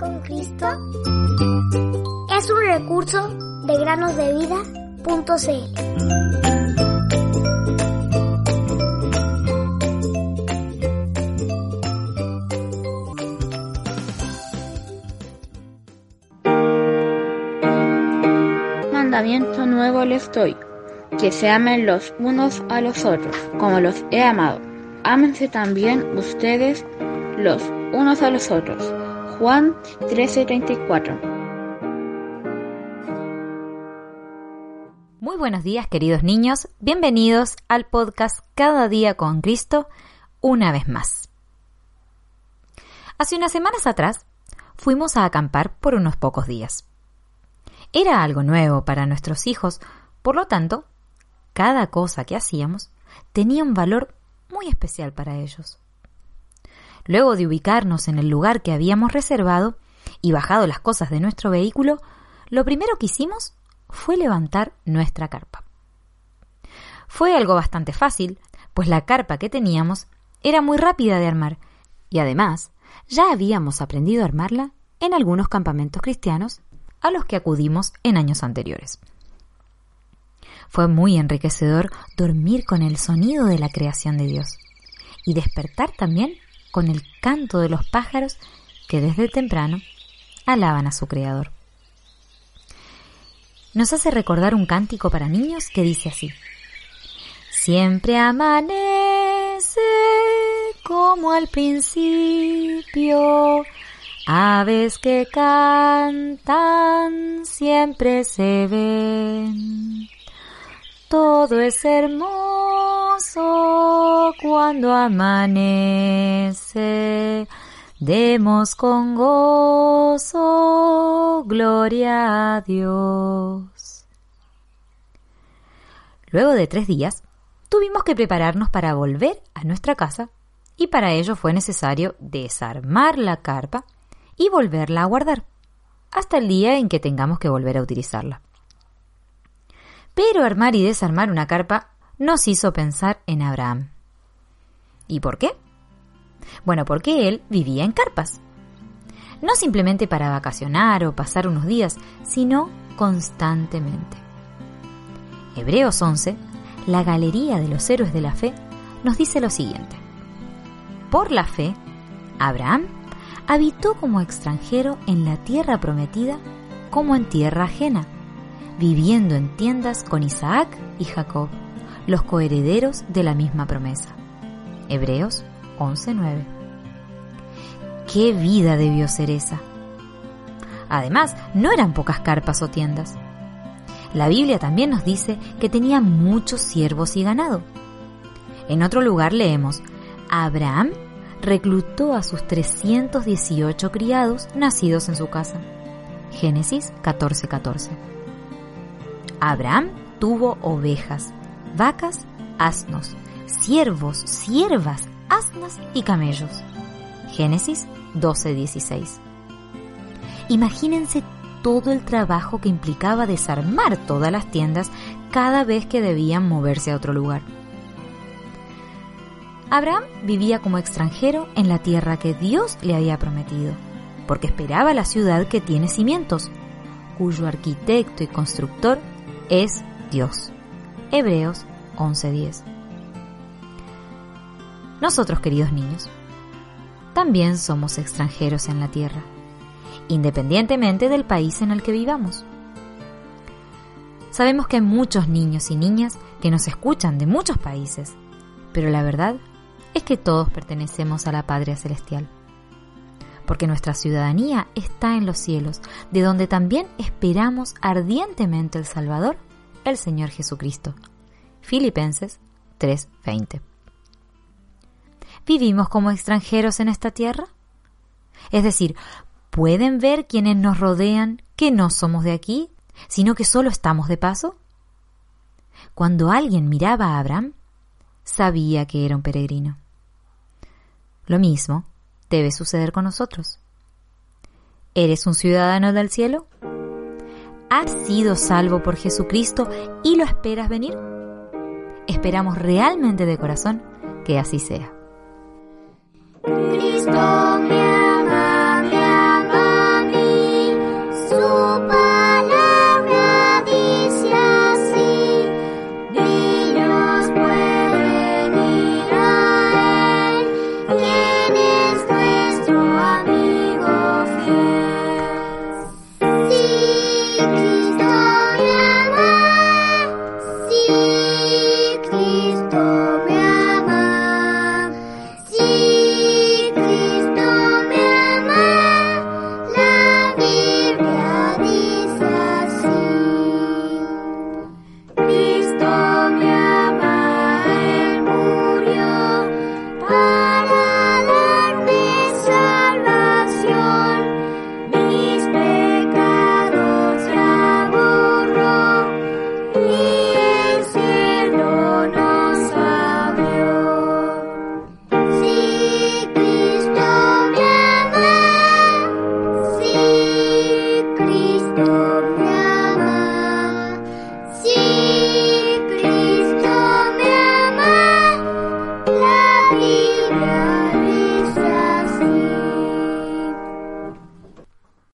con Cristo es un recurso de granosdevida.cl. Mandamiento nuevo les doy, que se amen los unos a los otros, como los he amado. Ámense también ustedes los unos a los otros. Juan 13:34 Muy buenos días queridos niños, bienvenidos al podcast Cada día con Cristo una vez más. Hace unas semanas atrás fuimos a acampar por unos pocos días. Era algo nuevo para nuestros hijos, por lo tanto, cada cosa que hacíamos tenía un valor muy especial para ellos. Luego de ubicarnos en el lugar que habíamos reservado y bajado las cosas de nuestro vehículo, lo primero que hicimos fue levantar nuestra carpa. Fue algo bastante fácil, pues la carpa que teníamos era muy rápida de armar y además ya habíamos aprendido a armarla en algunos campamentos cristianos a los que acudimos en años anteriores. Fue muy enriquecedor dormir con el sonido de la creación de Dios y despertar también con el canto de los pájaros que desde temprano alaban a su Creador. Nos hace recordar un cántico para niños que dice así. Siempre amanece como al principio, aves que cantan siempre se ven. Todo es hermoso cuando amanece. Demos con gozo gloria a Dios. Luego de tres días, tuvimos que prepararnos para volver a nuestra casa y para ello fue necesario desarmar la carpa y volverla a guardar hasta el día en que tengamos que volver a utilizarla. Pero armar y desarmar una carpa nos hizo pensar en Abraham. ¿Y por qué? Bueno, porque él vivía en carpas. No simplemente para vacacionar o pasar unos días, sino constantemente. Hebreos 11, la Galería de los Héroes de la Fe, nos dice lo siguiente. Por la fe, Abraham habitó como extranjero en la tierra prometida como en tierra ajena, viviendo en tiendas con Isaac y Jacob, los coherederos de la misma promesa. Hebreos 11:9. ¿Qué vida debió ser esa? Además, no eran pocas carpas o tiendas. La Biblia también nos dice que tenía muchos siervos y ganado. En otro lugar leemos, Abraham reclutó a sus 318 criados nacidos en su casa. Génesis 14:14. Abraham tuvo ovejas, vacas, asnos, siervos, siervas, asnas y camellos. Génesis 12:16. Imagínense todo el trabajo que implicaba desarmar todas las tiendas cada vez que debían moverse a otro lugar. Abraham vivía como extranjero en la tierra que Dios le había prometido, porque esperaba la ciudad que tiene cimientos, cuyo arquitecto y constructor es Dios. Hebreos 11:10. Nosotros, queridos niños, también somos extranjeros en la tierra, independientemente del país en el que vivamos. Sabemos que hay muchos niños y niñas que nos escuchan de muchos países, pero la verdad es que todos pertenecemos a la Patria Celestial. Porque nuestra ciudadanía está en los cielos, de donde también esperamos ardientemente el Salvador, el Señor Jesucristo. Filipenses 3:20. ¿Vivimos como extranjeros en esta tierra? Es decir, ¿pueden ver quienes nos rodean que no somos de aquí, sino que solo estamos de paso? Cuando alguien miraba a Abraham, sabía que era un peregrino. Lo mismo debe suceder con nosotros. ¿Eres un ciudadano del cielo? ¿Has sido salvo por Jesucristo y lo esperas venir? Esperamos realmente de corazón que así sea. Cristo me